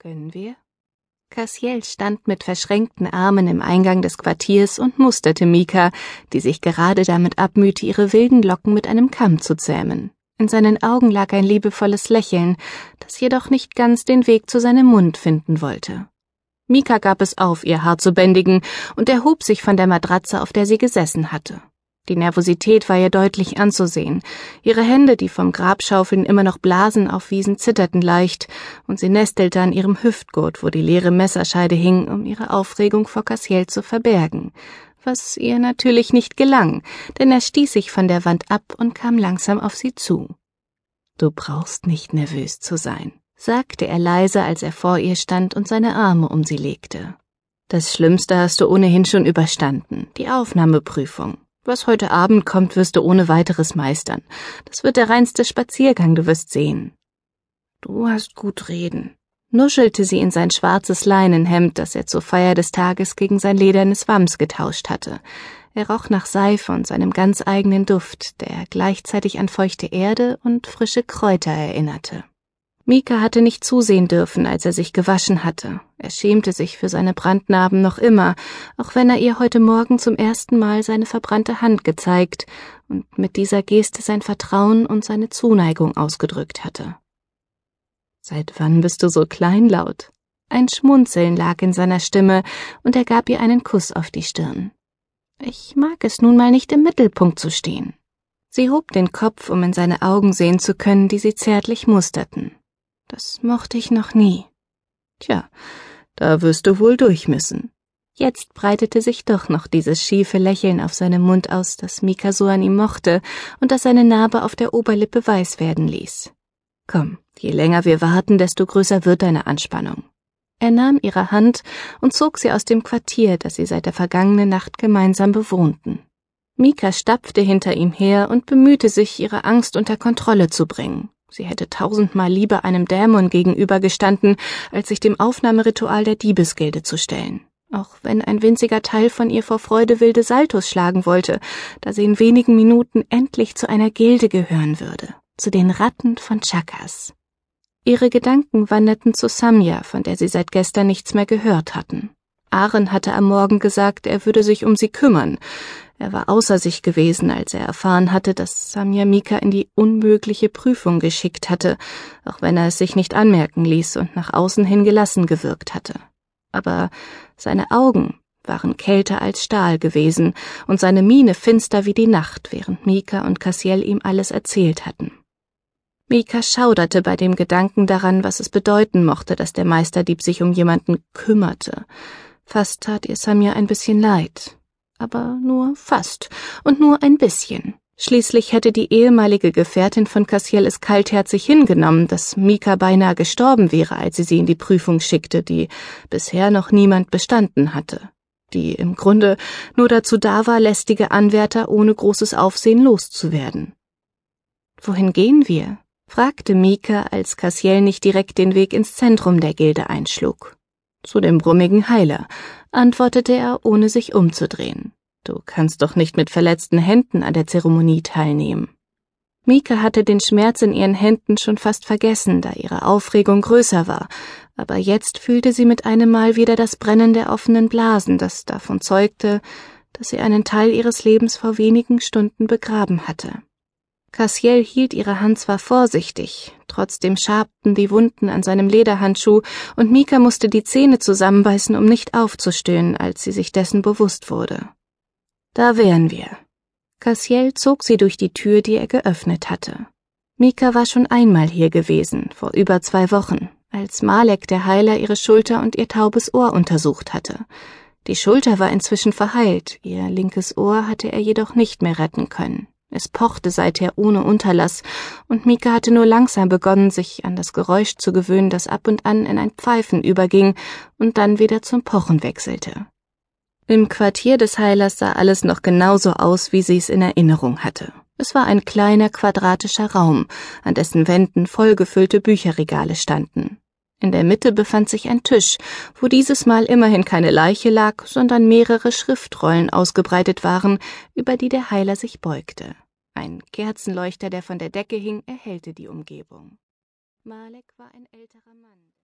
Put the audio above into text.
Können wir? Cassiel stand mit verschränkten Armen im Eingang des Quartiers und musterte Mika, die sich gerade damit abmühte, ihre wilden Locken mit einem Kamm zu zähmen. In seinen Augen lag ein liebevolles Lächeln, das jedoch nicht ganz den Weg zu seinem Mund finden wollte. Mika gab es auf, ihr Haar zu bändigen, und erhob sich von der Matratze, auf der sie gesessen hatte. Die Nervosität war ihr deutlich anzusehen. Ihre Hände, die vom Grabschaufeln immer noch Blasen aufwiesen, zitterten leicht, und sie nestelte an ihrem Hüftgurt, wo die leere Messerscheide hing, um ihre Aufregung vor Cassiel zu verbergen. Was ihr natürlich nicht gelang, denn er stieß sich von der Wand ab und kam langsam auf sie zu. Du brauchst nicht nervös zu sein, sagte er leise, als er vor ihr stand und seine Arme um sie legte. Das Schlimmste hast du ohnehin schon überstanden, die Aufnahmeprüfung. Was heute Abend kommt, wirst du ohne weiteres meistern. Das wird der reinste Spaziergang, du wirst sehen. Du hast gut reden, nuschelte sie in sein schwarzes Leinenhemd, das er zur Feier des Tages gegen sein ledernes Wams getauscht hatte. Er roch nach Seife und seinem ganz eigenen Duft, der gleichzeitig an feuchte Erde und frische Kräuter erinnerte. Mika hatte nicht zusehen dürfen, als er sich gewaschen hatte. Er schämte sich für seine Brandnarben noch immer, auch wenn er ihr heute Morgen zum ersten Mal seine verbrannte Hand gezeigt und mit dieser Geste sein Vertrauen und seine Zuneigung ausgedrückt hatte. Seit wann bist du so kleinlaut? Ein Schmunzeln lag in seiner Stimme, und er gab ihr einen Kuss auf die Stirn. Ich mag es nun mal nicht im Mittelpunkt zu stehen. Sie hob den Kopf, um in seine Augen sehen zu können, die sie zärtlich musterten. Das mochte ich noch nie. Tja, da wirst du wohl durch müssen. Jetzt breitete sich doch noch dieses schiefe Lächeln auf seinem Mund aus, das Mika so an ihm mochte und das seine Narbe auf der Oberlippe weiß werden ließ. Komm, je länger wir warten, desto größer wird deine Anspannung. Er nahm ihre Hand und zog sie aus dem Quartier, das sie seit der vergangenen Nacht gemeinsam bewohnten. Mika stapfte hinter ihm her und bemühte sich, ihre Angst unter Kontrolle zu bringen. Sie hätte tausendmal lieber einem Dämon gegenübergestanden, als sich dem Aufnahmeritual der Diebesgilde zu stellen. Auch wenn ein winziger Teil von ihr vor Freude wilde Saltos schlagen wollte, da sie in wenigen Minuten endlich zu einer Gilde gehören würde, zu den Ratten von Chakas. Ihre Gedanken wanderten zu Samya, von der sie seit gestern nichts mehr gehört hatten. Aaron hatte am Morgen gesagt, er würde sich um sie kümmern. Er war außer sich gewesen, als er erfahren hatte, dass Samya Mika in die unmögliche Prüfung geschickt hatte, auch wenn er es sich nicht anmerken ließ und nach außen hin gelassen gewirkt hatte. Aber seine Augen waren kälter als Stahl gewesen und seine Miene finster wie die Nacht, während Mika und Cassiel ihm alles erzählt hatten. Mika schauderte bei dem Gedanken daran, was es bedeuten mochte, dass der Meisterdieb sich um jemanden kümmerte. Fast tat ihr Samia ein bisschen leid aber nur fast und nur ein bisschen. Schließlich hätte die ehemalige Gefährtin von Cassiel es kaltherzig hingenommen, dass Mika beinahe gestorben wäre, als sie sie in die Prüfung schickte, die bisher noch niemand bestanden hatte, die im Grunde nur dazu da war, lästige Anwärter ohne großes Aufsehen loszuwerden. Wohin gehen wir? fragte Mika, als Cassiel nicht direkt den Weg ins Zentrum der Gilde einschlug. Zu dem brummigen Heiler, antwortete er, ohne sich umzudrehen. Du kannst doch nicht mit verletzten Händen an der Zeremonie teilnehmen. Mika hatte den Schmerz in ihren Händen schon fast vergessen, da ihre Aufregung größer war, aber jetzt fühlte sie mit einem Mal wieder das Brennen der offenen Blasen, das davon zeugte, dass sie einen Teil ihres Lebens vor wenigen Stunden begraben hatte. Cassiel hielt ihre Hand zwar vorsichtig, trotzdem schabten die Wunden an seinem Lederhandschuh, und Mika musste die Zähne zusammenbeißen, um nicht aufzustöhnen, als sie sich dessen bewusst wurde. Da wären wir. Cassiel zog sie durch die Tür, die er geöffnet hatte. Mika war schon einmal hier gewesen, vor über zwei Wochen, als Malek der Heiler ihre Schulter und ihr taubes Ohr untersucht hatte. Die Schulter war inzwischen verheilt, ihr linkes Ohr hatte er jedoch nicht mehr retten können. Es pochte seither ohne Unterlass, und Mika hatte nur langsam begonnen, sich an das Geräusch zu gewöhnen, das ab und an in ein Pfeifen überging und dann wieder zum Pochen wechselte. Im Quartier des Heilers sah alles noch genauso aus, wie sie es in Erinnerung hatte. Es war ein kleiner quadratischer Raum, an dessen Wänden vollgefüllte Bücherregale standen. In der Mitte befand sich ein Tisch, wo dieses Mal immerhin keine Leiche lag, sondern mehrere Schriftrollen ausgebreitet waren, über die der Heiler sich beugte. Ein Kerzenleuchter, der von der Decke hing, erhellte die Umgebung. Malek war ein älterer Mann.